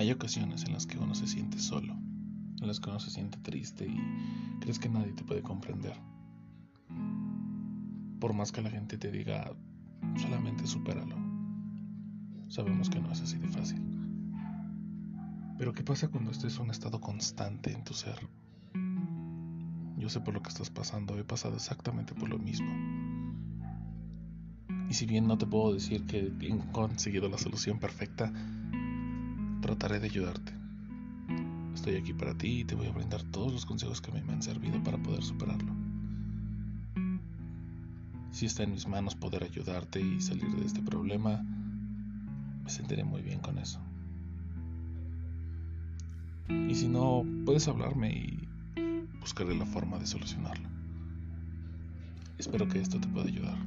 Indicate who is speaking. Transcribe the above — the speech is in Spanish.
Speaker 1: Hay ocasiones en las que uno se siente solo, en las que uno se siente triste y crees que nadie te puede comprender. Por más que la gente te diga, solamente supéralo. Sabemos que no es así de fácil. Pero ¿qué pasa cuando estés en un estado constante en tu ser? Yo sé por lo que estás pasando, he pasado exactamente por lo mismo. Y si bien no te puedo decir que he conseguido la solución perfecta, trataré de ayudarte. Estoy aquí para ti y te voy a brindar todos los consejos que a mí me han servido para poder superarlo. Si está en mis manos poder ayudarte y salir de este problema, me sentiré muy bien con eso. Y si no, puedes hablarme y buscaré la forma de solucionarlo. Espero que esto te pueda ayudar.